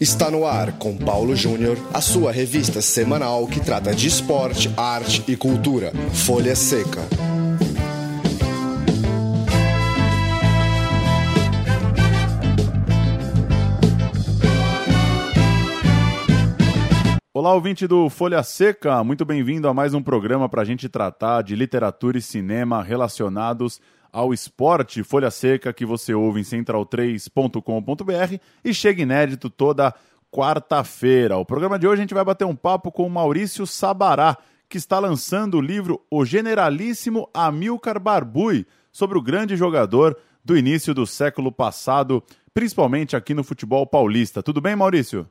Está no ar com Paulo Júnior, a sua revista semanal que trata de esporte, arte e cultura. Folha Seca. Olá, ouvinte do Folha Seca, muito bem-vindo a mais um programa para a gente tratar de literatura e cinema relacionados ao esporte. Folha Seca que você ouve em central3.com.br e chega inédito toda quarta-feira. O programa de hoje a gente vai bater um papo com o Maurício Sabará, que está lançando o livro O Generalíssimo Amilcar Barbui, sobre o grande jogador do início do século passado, principalmente aqui no futebol paulista. Tudo bem, Maurício?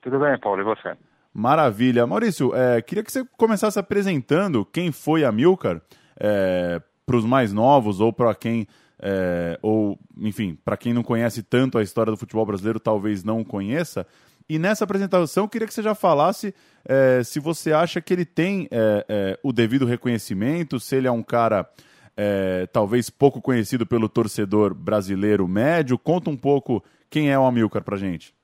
Tudo bem, Paulo, e você? Maravilha. Maurício, é, queria que você começasse apresentando quem foi Amilcar, é, para os mais novos ou para quem é, ou enfim para quem não conhece tanto a história do futebol brasileiro talvez não conheça. E nessa apresentação eu queria que você já falasse é, se você acha que ele tem é, é o devido reconhecimento se ele é um cara é, talvez pouco conhecido pelo torcedor brasileiro médio. Conta um pouco quem é o Amilcar para gente.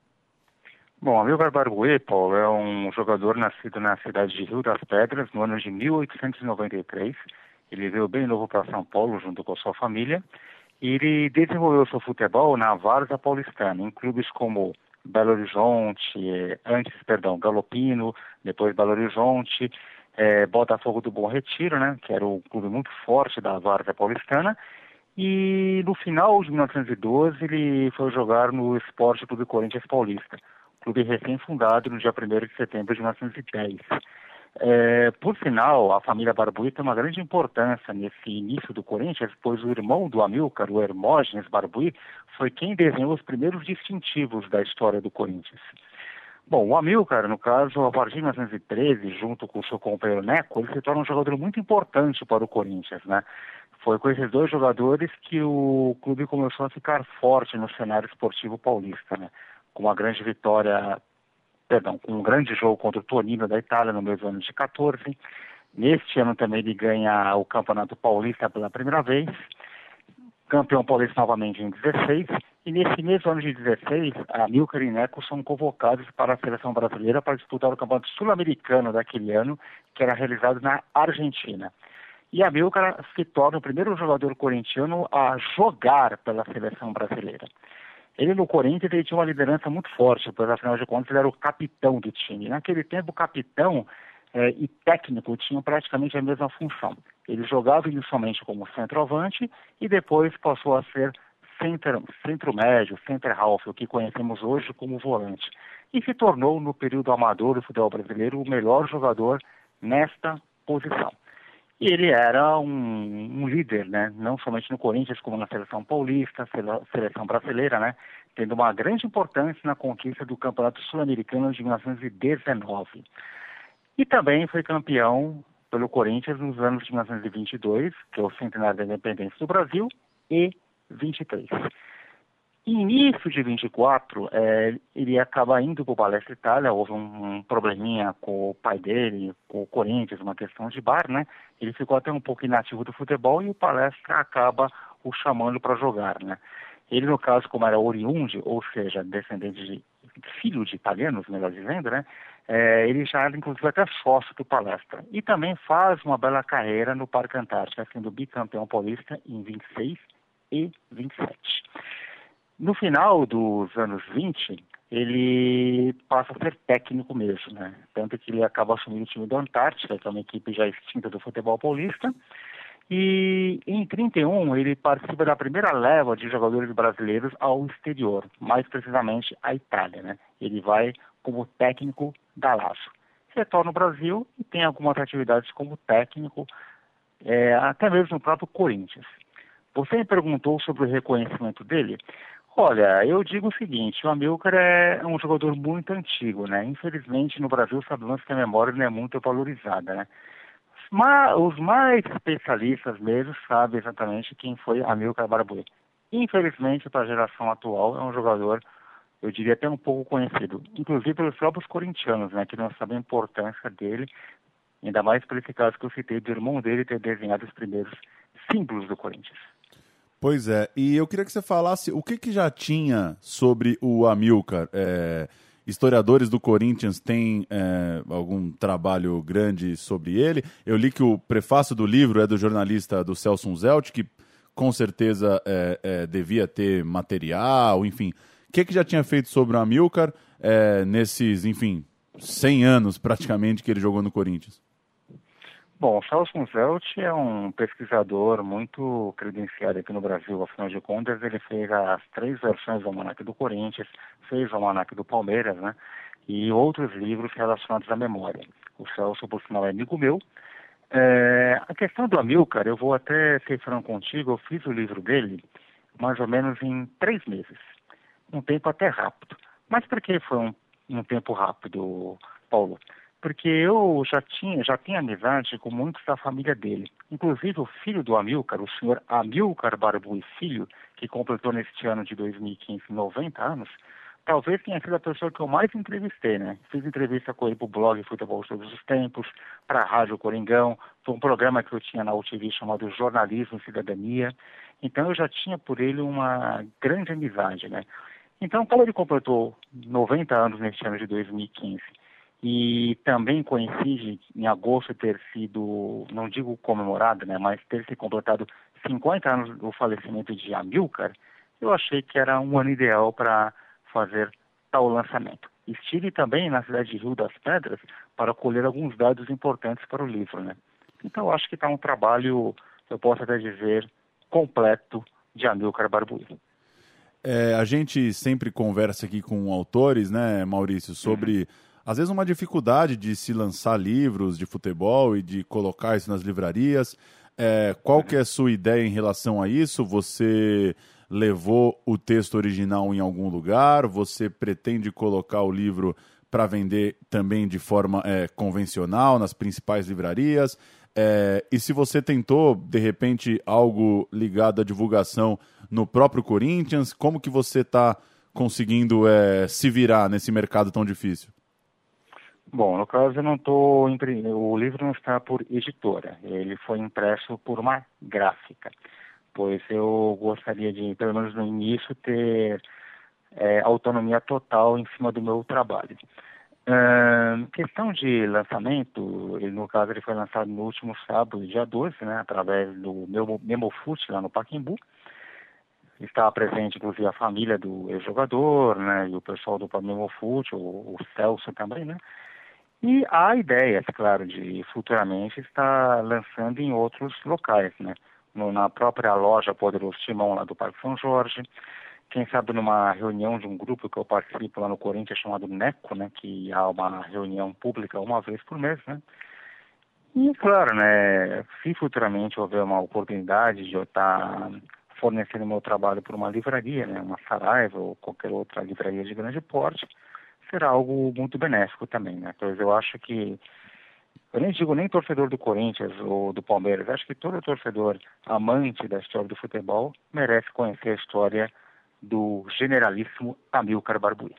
Bom, Amilcar Barbuê, Paulo, é um jogador nascido na cidade de Rio das Pedras no ano de 1893 ele veio bem novo para São Paulo junto com sua família e ele desenvolveu seu futebol na Várzea Paulistana, em clubes como Belo Horizonte, antes, perdão, Galopino, depois Belo Horizonte, é, Botafogo do Bom Retiro, né, que era um clube muito forte da Várzea Paulistana, e no final de 1912 ele foi jogar no Esporte Clube Corinthians Paulista, clube recém-fundado no dia 1 de setembro de 1910. É, por sinal, a família Barbuí tem uma grande importância nesse início do Corinthians, pois o irmão do Amilcar, o Hermógenes Barbuí, foi quem desenhou os primeiros distintivos da história do Corinthians. Bom, o Amilcar, no caso, a partir de 1913, junto com o seu companheiro Neco, ele se torna um jogador muito importante para o Corinthians, né? Foi com esses dois jogadores que o clube começou a ficar forte no cenário esportivo paulista, né? Com uma grande vitória perdão, com um grande jogo contra o Torino da Itália no mesmo ano de 14. Neste ano também ele ganha o Campeonato Paulista pela primeira vez, campeão paulista novamente em 16, e nesse mesmo ano de 16, a Milcar e Neco são convocados para a seleção brasileira para disputar o Campeonato Sul-Americano daquele ano, que era realizado na Argentina. E a Milcar se torna o primeiro jogador corintiano a jogar pela seleção brasileira. Ele no Corinthians ele tinha uma liderança muito forte, pois afinal de contas ele era o capitão do time. Naquele tempo, o capitão eh, e técnico tinham praticamente a mesma função. Ele jogava inicialmente como centroavante e depois passou a ser centro médio, center half, o que conhecemos hoje como volante. E se tornou, no período amador do futebol brasileiro, o melhor jogador nesta posição. E ele era um, um, líder, né? não somente no Corinthians, como na seleção paulista, seleção brasileira, né? tendo uma grande importância na conquista do Campeonato Sul-Americano de 1919. E também foi campeão pelo Corinthians nos anos de 1922, que é o centenário da independência do Brasil, e 23. Início de 24, é, ele acaba indo para o Palestra Itália, houve um, probleminha com o pai dele, com o Corinthians, uma questão de bar, né? Ele ficou até um pouco inativo do futebol e o Palestra acaba o chamando para jogar, né? Ele, no caso, como era oriundo, ou seja, descendente de filho de italianos, melhor dizendo, né? É, ele já era, inclusive, até sócio do Palestra. E também faz uma bela carreira no Parque Antártica, sendo bicampeão paulista em 26 e 27. No final dos anos 20, ele passa a ser técnico mesmo, né? Tanto que ele acaba assumindo o time do Antártica, que é uma equipe já extinta do futebol paulista. E em 31 ele participa da primeira leva de jogadores brasileiros ao exterior, mais precisamente à Itália, né? Ele vai como técnico da Lazio. Retorna ao Brasil e tem algumas atividades como técnico, é, até mesmo no próprio Corinthians. Você me perguntou sobre o reconhecimento dele. Olha, eu digo o seguinte, o Amilcar é um jogador muito antigo, né? Infelizmente no Brasil sabemos que a memória não é muito valorizada, né? Mas os mais especialistas mesmo sabem exatamente quem foi Amilcar Barbuê. Infelizmente para a geração atual é um jogador, eu diria até um pouco conhecido, inclusive pelos próprios corintianos, né? Que não sabem a importância dele, ainda mais por esse caso que eu citei do irmão dele ter desenhado os primeiros símbolos do Corinthians. Pois é, e eu queria que você falasse o que, que já tinha sobre o Amilcar. É, historiadores do Corinthians têm é, algum trabalho grande sobre ele. Eu li que o prefácio do livro é do jornalista do Celso Zelt, que com certeza é, é, devia ter material, enfim. O que, que já tinha feito sobre o Amilcar é, nesses, enfim, 100 anos praticamente que ele jogou no Corinthians? Bom, o Charles Zelt é um pesquisador muito credenciado aqui no Brasil, afinal de contas, ele fez as três versões do Almanac do Corinthians, fez o Almanac do Palmeiras, né? E outros livros relacionados à memória. O Celso, por sinal, é amigo meu. É, a questão do Amilcar, eu vou até ser franco contigo, eu fiz o livro dele mais ou menos em três meses. Um tempo até rápido. Mas por que foi um, um tempo rápido, Paulo? Porque eu já tinha, já tinha amizade com muitos da família dele. Inclusive o filho do Amilcar, o senhor Amilcar Barbu e Filho, que completou neste ano de 2015 90 anos, talvez tenha sido a pessoa que eu mais entrevistei, né? Fiz entrevista com ele para o blog Futebol Todos os Tempos, para a Rádio Coringão, foi um programa que eu tinha na UTV chamado Jornalismo e Cidadania. Então eu já tinha por ele uma grande amizade, né? Então, quando ele completou 90 anos neste ano de 2015 e também coincide em agosto ter sido, não digo comemorado, né, mas ter se completado 50 anos do falecimento de Amilcar, eu achei que era um ano ideal para fazer tal lançamento. Estive também na cidade de Rio das Pedras para colher alguns dados importantes para o livro, né? Então, acho que está um trabalho, eu posso até dizer, completo de Amilcar Barbuí. É, a gente sempre conversa aqui com autores, né, Maurício, sobre uhum às vezes uma dificuldade de se lançar livros de futebol e de colocar isso nas livrarias. É, qual que é a sua ideia em relação a isso? Você levou o texto original em algum lugar? Você pretende colocar o livro para vender também de forma é, convencional nas principais livrarias? É, e se você tentou, de repente, algo ligado à divulgação no próprio Corinthians, como que você está conseguindo é, se virar nesse mercado tão difícil? Bom, no caso eu não estou o livro não está por editora, ele foi impresso por uma gráfica, pois eu gostaria de, pelo menos no início, ter é, autonomia total em cima do meu trabalho. Questão de lançamento, ele, no caso ele foi lançado no último sábado, dia 12, né, através do meu Memofute lá no Paquimbu. Estava presente, inclusive, a família do ex-jogador, né, e o pessoal do Memofute, o, o Celso também, né. E há ideias, claro, de futuramente estar lançando em outros locais, né? No, na própria loja Poderoso Timão lá do Parque São Jorge, quem sabe numa reunião de um grupo que eu participo lá no Corinthians chamado NECO, né? Que há uma reunião pública uma vez por mês, né? E claro, né? Se futuramente houver uma oportunidade de eu estar fornecendo meu trabalho por uma livraria, né? Uma Saraiva ou qualquer outra livraria de grande porte, será algo muito benéfico também, né? Pois eu acho que eu nem digo nem torcedor do Corinthians ou do Palmeiras, acho que todo torcedor amante da história do futebol merece conhecer a história do generalíssimo Amilcar Barbuí.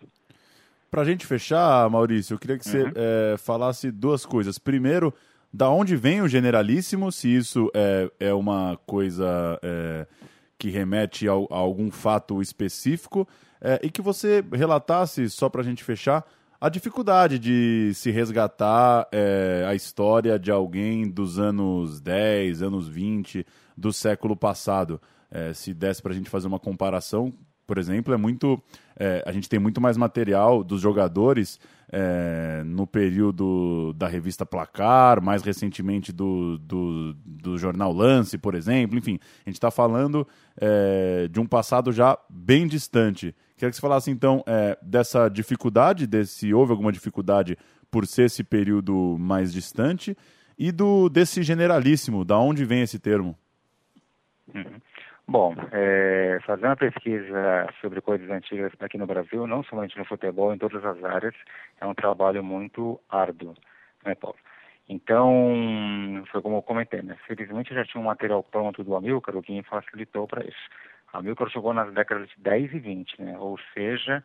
Para a gente fechar, Maurício, eu queria que você uhum. é, falasse duas coisas. Primeiro, da onde vem o generalíssimo, se isso é, é uma coisa é, que remete a algum fato específico é, e que você relatasse, só para a gente fechar, a dificuldade de se resgatar é, a história de alguém dos anos 10, anos 20 do século passado. É, se desse para a gente fazer uma comparação, por exemplo, é muito. É, a gente tem muito mais material dos jogadores é, no período da revista Placar, mais recentemente do, do, do jornal Lance, por exemplo. Enfim, a gente está falando é, de um passado já bem distante. Queria que você falasse então é, dessa dificuldade, se houve alguma dificuldade por ser esse período mais distante, e do desse generalíssimo, da onde vem esse termo? Uhum. Bom, é, fazer uma pesquisa sobre coisas antigas aqui no Brasil, não somente no futebol, em todas as áreas, é um trabalho muito árduo, né, Paulo? Então, foi como eu comentei, né? Felizmente já tinha um material pronto do Amilcar, o que me facilitou para isso. A Amilcar chegou nas décadas de 10 e 20, né? Ou seja,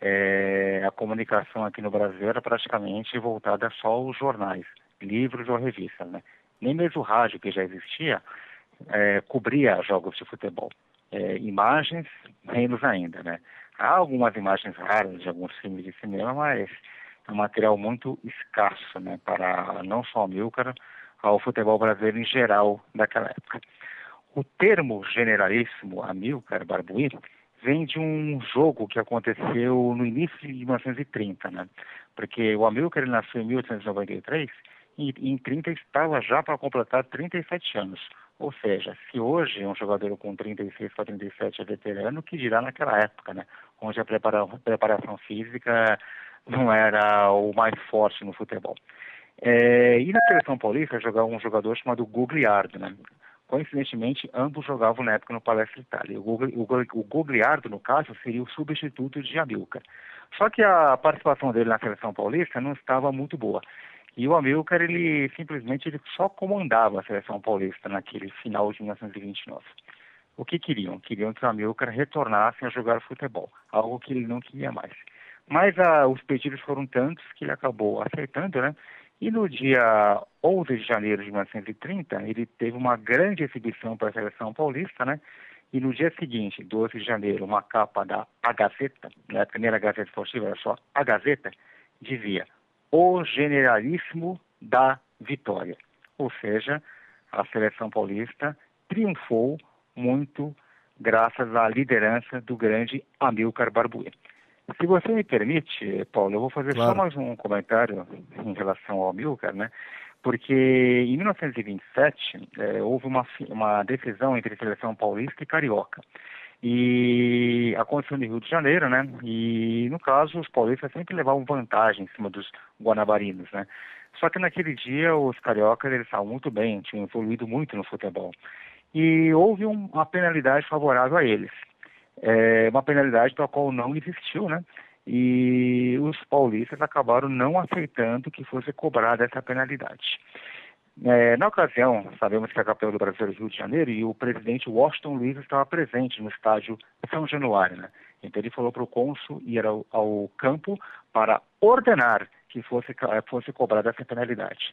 é, a comunicação aqui no Brasil era praticamente voltada só aos jornais, livros ou revistas, né? Nem mesmo o rádio, que já existia, é, cobria jogos de futebol. é, imagens, menos ainda, né? Há algumas imagens raras de alguns filmes de cinema, mas é um material muito escasso, né? Para não só o Milcar, ao futebol brasileiro em geral daquela época. O termo generalíssimo Amilcar Barbuí vem de um jogo que aconteceu no início de 1930, né? Porque o Amilcar nasceu em 1893 e em 30 estava já para completar 37 anos. Ou seja, se hoje um jogador com 36 para 37 é veterano, que dirá naquela época, né? Onde a preparação física não era o mais forte no futebol. É, e na seleção paulista jogava um jogador chamado Gugliardo, né? Coincidentemente, ambos jogavam na época no Palestra Itália. O, Gugliardo, no caso, seria o substituto de Amilcar. Só que a participação dele na seleção paulista não estava muito boa. E o Amilcar, ele simplesmente ele só comandava a seleção paulista naquele final de 1929. O que queriam? Queriam que o Amilcar retornasse a jogar futebol, algo que ele não queria mais. Mas ah, os pedidos foram tantos que ele acabou aceitando, né? E no dia 11 de janeiro de 1930, ele teve uma grande exibição para a seleção paulista, né? E no dia seguinte, 12 de janeiro, uma capa da A Gazeta, época nem era Gazeta Esportiva, era só A Gazeta, dizia o generalíssimo da vitória. Ou seja, a seleção paulista triunfou muito graças à liderança do grande Amilcar Barbuí. Se você me permite, Paulo, eu vou fazer claro. só mais um comentário em relação ao Amilcar, né? Porque em 1927 é, houve uma, uma decisão entre seleção paulista e carioca. E aconteceu no Rio de Janeiro, né? E no caso, os paulistas sempre levavam vantagem em cima dos guanabarinos, né? Só que naquele dia os cariocas eles estavam muito bem, tinham evoluído muito no futebol. E houve um, uma penalidade favorável a eles. É, uma penalidade para a qual não existiu, né? E os paulistas acabaram não aceitando que fosse cobrada essa penalidade. É, na ocasião, sabemos que a campeão do Brasil é Rio de Janeiro e o presidente Washington Luiz estava presente no estádio São Januário. Né? Então ele falou para o cônsul ir ao, ao, campo para ordenar que fosse, fosse cobrada essa penalidade.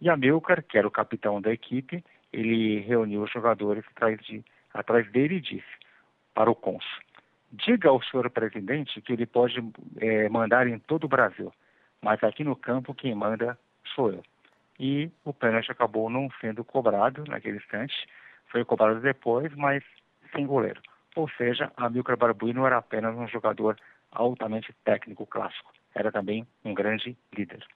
E Amilcar, que era o capitão da equipe, ele reuniu os jogadores atrás, de, atrás dele e disse para o cônsul, diga ao senhor presidente que ele pode é, mandar em todo o Brasil, mas aqui no campo quem manda sou eu e o pênalti acabou não sendo cobrado naquele instante, foi cobrado depois, mas sem goleiro. Ou seja, Amilcar Barbuí não era apenas um jogador altamente técnico clássico, era também um grande líder.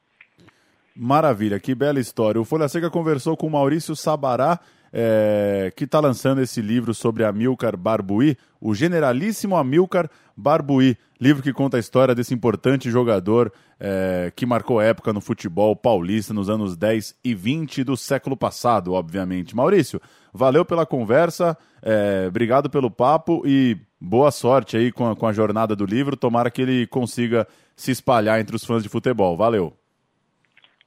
Maravilha, que bela história. O Folha Seca conversou com Maurício Sabará, é, que está lançando esse livro sobre Amilcar Barbuí, o generalíssimo Amilcar Barbuí, livro que conta a história desse importante jogador é, que marcou época no futebol paulista nos anos 10 e 20 do século passado, obviamente. Maurício, valeu pela conversa, é, obrigado pelo papo e boa sorte aí com a, com a jornada do livro. Tomara que ele consiga se espalhar entre os fãs de futebol. Valeu.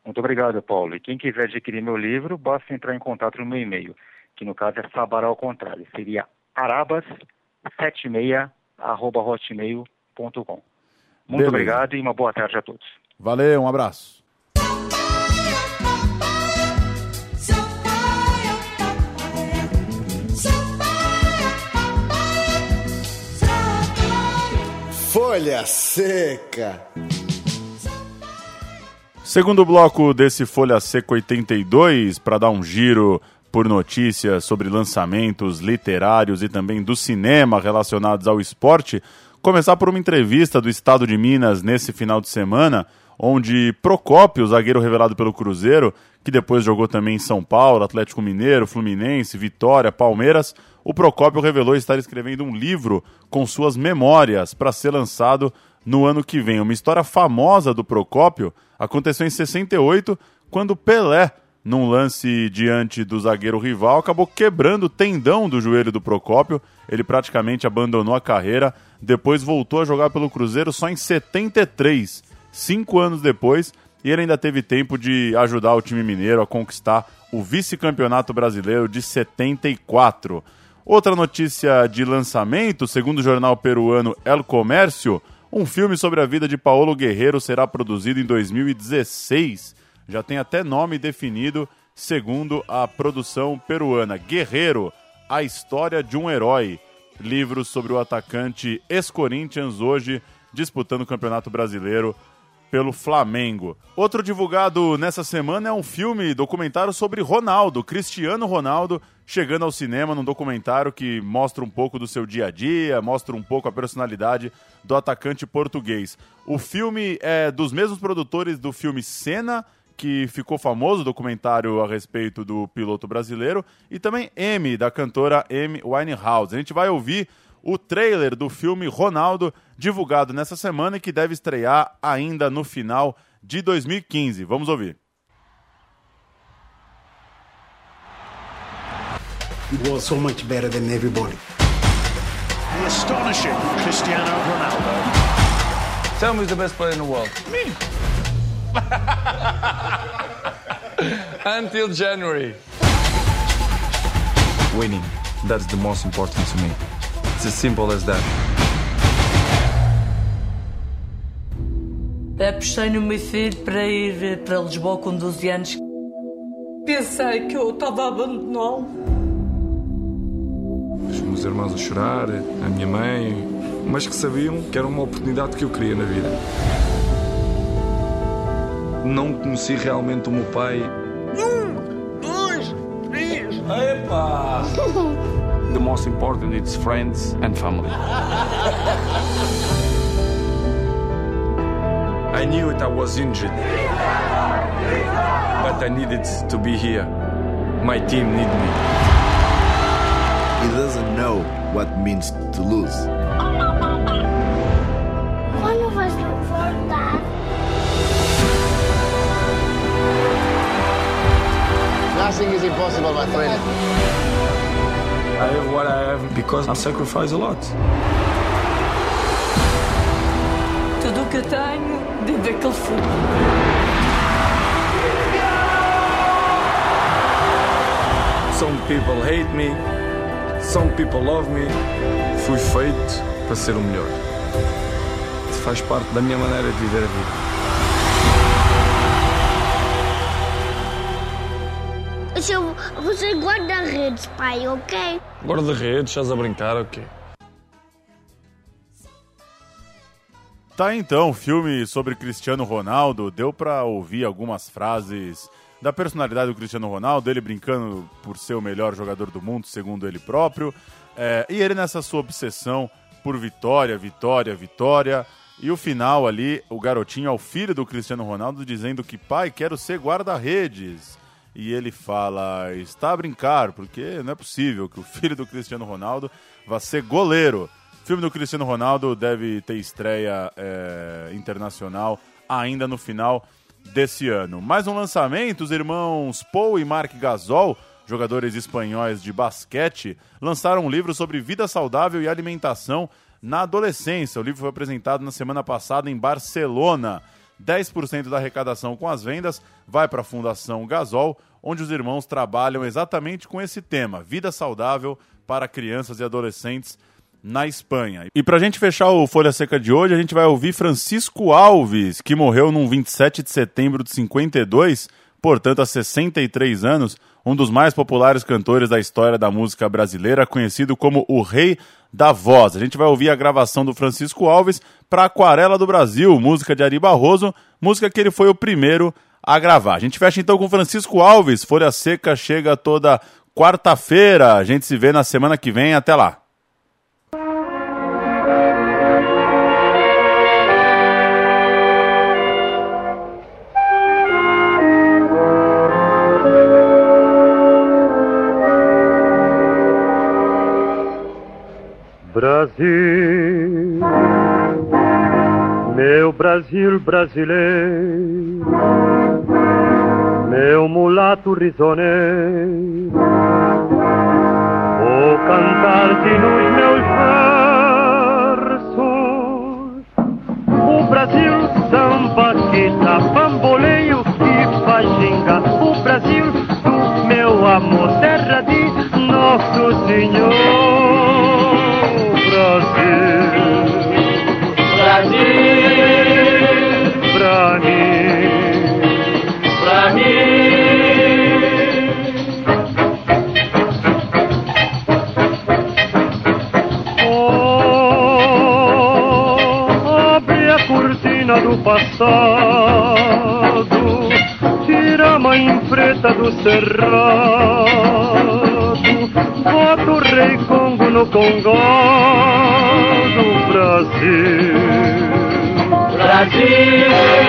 Muito obrigado, Paulo. E quem quiser adquirir meu livro, basta entrar em contato no meu e-mail, que no caso é Sabará ao contrário. Seria arabas76.hotmail.com. Muito Beleza. obrigado e uma boa tarde a todos. Valeu, um abraço. Folha Seca. Segundo bloco desse Folha Seca 82, para dar um giro por notícias sobre lançamentos literários e também do cinema relacionados ao esporte, começar por uma entrevista do Estado de Minas nesse final de semana, onde Procópio, zagueiro revelado pelo Cruzeiro, que depois jogou também em São Paulo, Atlético Mineiro, Fluminense, Vitória, Palmeiras, o Procópio revelou estar escrevendo um livro com suas memórias para ser lançado no ano que vem. Uma história famosa do Procópio aconteceu em 68, quando Pelé, num lance diante do zagueiro rival, acabou quebrando o tendão do joelho do Procópio. Ele praticamente abandonou a carreira, depois voltou a jogar pelo Cruzeiro só em 73, cinco anos depois, e ele ainda teve tempo de ajudar o time mineiro a conquistar o vice-campeonato brasileiro de 74. Outra notícia de lançamento, segundo o jornal peruano El Comércio, um filme sobre a vida de Paulo Guerreiro será produzido em 2016. Já tem até nome definido, segundo a produção peruana. Guerreiro, a história de um herói. livros sobre o atacante ex-Corinthians, hoje disputando o Campeonato Brasileiro pelo Flamengo. Outro divulgado nessa semana é um filme documentário sobre Ronaldo, Cristiano Ronaldo, chegando ao cinema num documentário que mostra um pouco do seu dia a dia, mostra um pouco a personalidade do atacante português. O filme é dos mesmos produtores do filme Cena, que ficou famoso, documentário a respeito do piloto brasileiro, e também M, da cantora Amy Winehouse. A gente vai ouvir o trailer do filme Ronaldo, divulgado nessa semana e que deve estrear ainda no final de 2015. Vamos ouvir. It was so much better than everybody. The astonishing Cristiano Ronaldo. Tell me who's the best player in the world. Me. Until January. Winning. That's the most important to me. It's as simple as that. Apostei no meu filho para ir para Lisboa com 12 anos. Pensei que eu estava a abandoná-lo. Os meus irmãos a chorar, a minha mãe, mas que sabiam que era uma oportunidade que eu queria na vida. Não conheci realmente o meu pai. Um, dois, três. Epa! The most important is friends and family. I knew it I was injured. But I needed to be here. My team need me. He doesn't know what means to lose. Quando vais voltar? Nothing is impossible, my friend. I have what I have because I sacrifice a lot. Tudo que eu tenho dentro daquele filho. Some people hate me, some people love me. Fui feito para ser o melhor. Faz parte da minha maneira de viver a vida. Eu sou, você guarda-redes, pai, ok? Guarda-redes, estás a brincar quê? Tá então, filme sobre Cristiano Ronaldo. Deu pra ouvir algumas frases da personalidade do Cristiano Ronaldo, ele brincando por ser o melhor jogador do mundo, segundo ele próprio. É, e ele nessa sua obsessão por vitória, vitória, vitória. E o final ali, o garotinho ao filho do Cristiano Ronaldo dizendo que pai, quero ser guarda-redes. E ele fala, está a brincar, porque não é possível que o filho do Cristiano Ronaldo vá ser goleiro. O filme do Cristiano Ronaldo deve ter estreia é, internacional ainda no final desse ano. Mais um lançamento, os irmãos Paul e Mark Gasol, jogadores espanhóis de basquete, lançaram um livro sobre vida saudável e alimentação na adolescência. O livro foi apresentado na semana passada em Barcelona. 10% da arrecadação com as vendas vai para a Fundação Gasol, onde os irmãos trabalham exatamente com esse tema: vida saudável para crianças e adolescentes na Espanha. E para a gente fechar o Folha Seca de hoje, a gente vai ouvir Francisco Alves, que morreu num 27 de setembro de 52, portanto há 63 anos, um dos mais populares cantores da história da música brasileira, conhecido como o Rei da Voz. A gente vai ouvir a gravação do Francisco Alves para Aquarela do Brasil, música de Ari Barroso, música que ele foi o primeiro a gravar. A gente fecha então com Francisco Alves. Folha Seca chega toda quarta-feira. A gente se vê na semana que vem. Até lá. Brasil, meu Brasil brasileiro, meu mulato risoneiro, vou cantar-te nos meus versos. O Brasil samba tá bamboleio e faxinga, o Brasil do meu amor, terra de Nosso Senhor. Brasil. Brasil. Pra mim. Pra mim. Oh, abre a cortina do passado. Tira a mãe preta do cerrado. Brasil. Brasil.